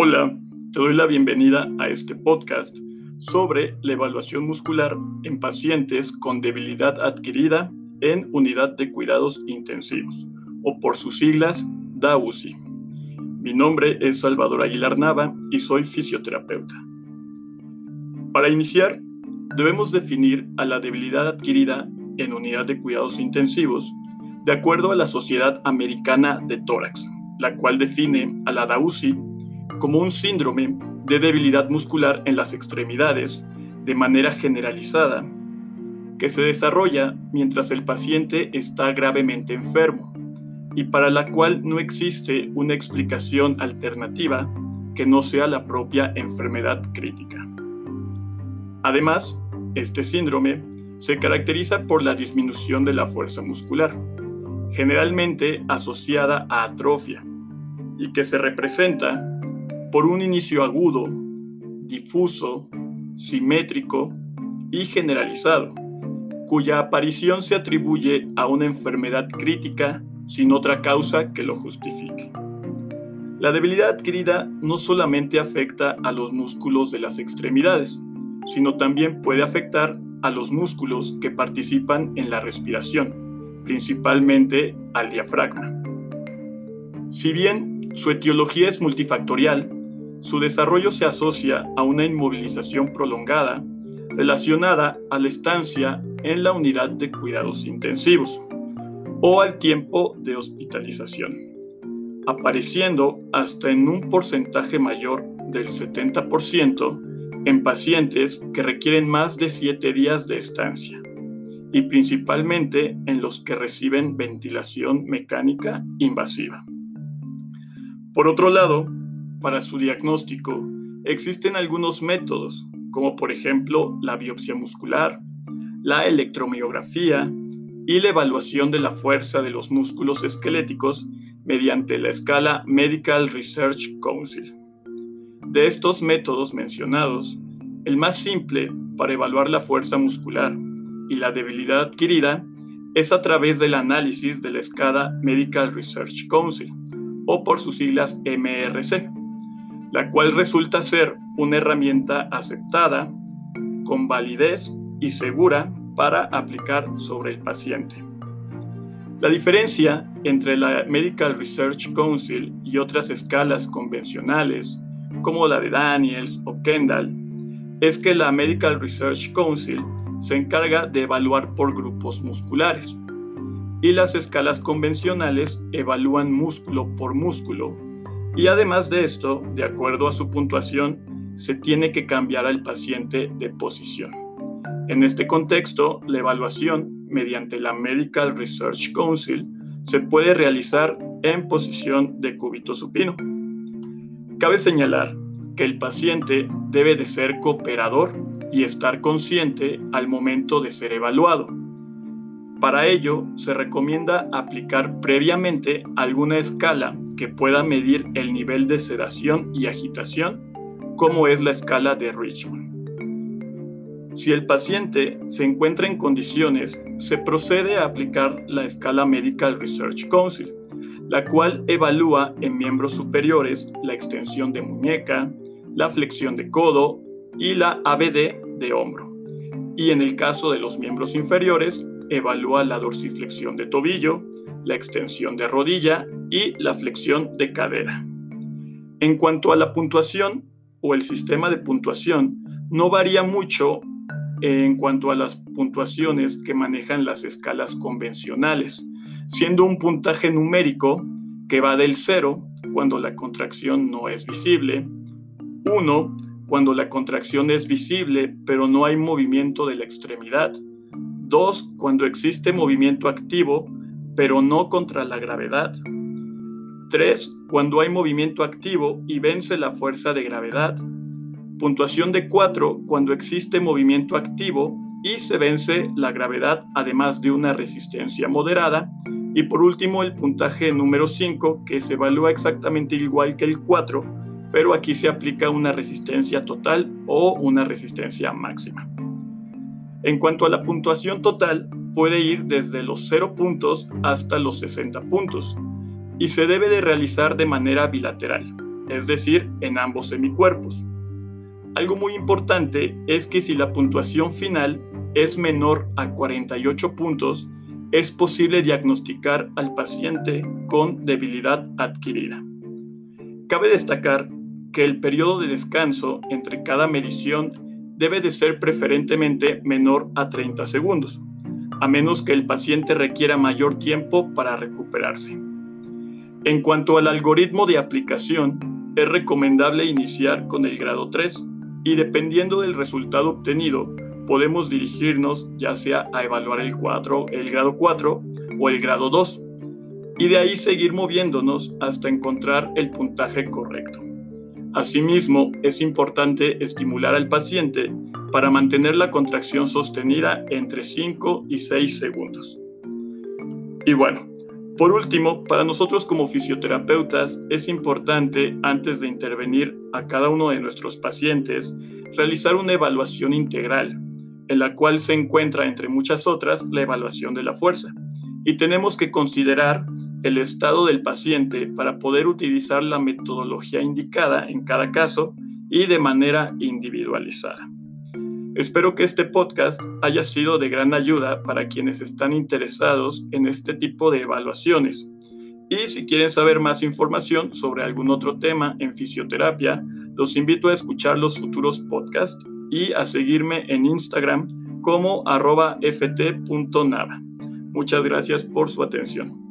Hola, te doy la bienvenida a este podcast sobre la evaluación muscular en pacientes con debilidad adquirida en unidad de cuidados intensivos, o por sus siglas, DAUSI. Mi nombre es Salvador Aguilar Nava y soy fisioterapeuta. Para iniciar, debemos definir a la debilidad adquirida en unidad de cuidados intensivos de acuerdo a la Sociedad Americana de Tórax, la cual define a la DAUSI como un síndrome de debilidad muscular en las extremidades de manera generalizada, que se desarrolla mientras el paciente está gravemente enfermo y para la cual no existe una explicación alternativa que no sea la propia enfermedad crítica. Además, este síndrome se caracteriza por la disminución de la fuerza muscular, generalmente asociada a atrofia, y que se representa por un inicio agudo, difuso, simétrico y generalizado, cuya aparición se atribuye a una enfermedad crítica sin otra causa que lo justifique. La debilidad adquirida no solamente afecta a los músculos de las extremidades, sino también puede afectar a los músculos que participan en la respiración, principalmente al diafragma. Si bien su etiología es multifactorial, su desarrollo se asocia a una inmovilización prolongada relacionada a la estancia en la unidad de cuidados intensivos o al tiempo de hospitalización, apareciendo hasta en un porcentaje mayor del 70% en pacientes que requieren más de 7 días de estancia y principalmente en los que reciben ventilación mecánica invasiva. Por otro lado, para su diagnóstico existen algunos métodos, como por ejemplo la biopsia muscular, la electromiografía y la evaluación de la fuerza de los músculos esqueléticos mediante la escala Medical Research Council. De estos métodos mencionados, el más simple para evaluar la fuerza muscular y la debilidad adquirida es a través del análisis de la escala Medical Research Council, o por sus siglas MRC la cual resulta ser una herramienta aceptada, con validez y segura para aplicar sobre el paciente. La diferencia entre la Medical Research Council y otras escalas convencionales, como la de Daniels o Kendall, es que la Medical Research Council se encarga de evaluar por grupos musculares y las escalas convencionales evalúan músculo por músculo y además de esto, de acuerdo a su puntuación, se tiene que cambiar al paciente de posición. En este contexto, la evaluación mediante la Medical Research Council se puede realizar en posición de cúbito supino. Cabe señalar que el paciente debe de ser cooperador y estar consciente al momento de ser evaluado para ello, se recomienda aplicar previamente alguna escala que pueda medir el nivel de sedación y agitación, como es la escala de Richmond. Si el paciente se encuentra en condiciones, se procede a aplicar la escala Medical Research Council, la cual evalúa en miembros superiores la extensión de muñeca, la flexión de codo y la ABD de hombro. Y en el caso de los miembros inferiores, evalúa la dorsiflexión de tobillo, la extensión de rodilla y la flexión de cadera. En cuanto a la puntuación o el sistema de puntuación, no varía mucho en cuanto a las puntuaciones que manejan las escalas convencionales, siendo un puntaje numérico que va del 0 cuando la contracción no es visible, 1 cuando la contracción es visible pero no hay movimiento de la extremidad, Dos, cuando existe movimiento activo, pero no contra la gravedad. Tres, cuando hay movimiento activo y vence la fuerza de gravedad. Puntuación de 4 cuando existe movimiento activo y se vence la gravedad además de una resistencia moderada. Y por último el puntaje número 5 que se evalúa exactamente igual que el 4, pero aquí se aplica una resistencia total o una resistencia máxima. En cuanto a la puntuación total, puede ir desde los 0 puntos hasta los 60 puntos y se debe de realizar de manera bilateral, es decir, en ambos semicuerpos. Algo muy importante es que si la puntuación final es menor a 48 puntos, es posible diagnosticar al paciente con debilidad adquirida. Cabe destacar que el periodo de descanso entre cada medición debe de ser preferentemente menor a 30 segundos, a menos que el paciente requiera mayor tiempo para recuperarse. En cuanto al algoritmo de aplicación, es recomendable iniciar con el grado 3 y dependiendo del resultado obtenido, podemos dirigirnos ya sea a evaluar el, 4, el grado 4 o el grado 2 y de ahí seguir moviéndonos hasta encontrar el puntaje correcto. Asimismo, es importante estimular al paciente para mantener la contracción sostenida entre 5 y 6 segundos. Y bueno, por último, para nosotros como fisioterapeutas es importante, antes de intervenir a cada uno de nuestros pacientes, realizar una evaluación integral, en la cual se encuentra, entre muchas otras, la evaluación de la fuerza. Y tenemos que considerar el estado del paciente para poder utilizar la metodología indicada en cada caso y de manera individualizada. Espero que este podcast haya sido de gran ayuda para quienes están interesados en este tipo de evaluaciones. Y si quieren saber más información sobre algún otro tema en fisioterapia, los invito a escuchar los futuros podcasts y a seguirme en Instagram como arroba ft.nava. Muchas gracias por su atención.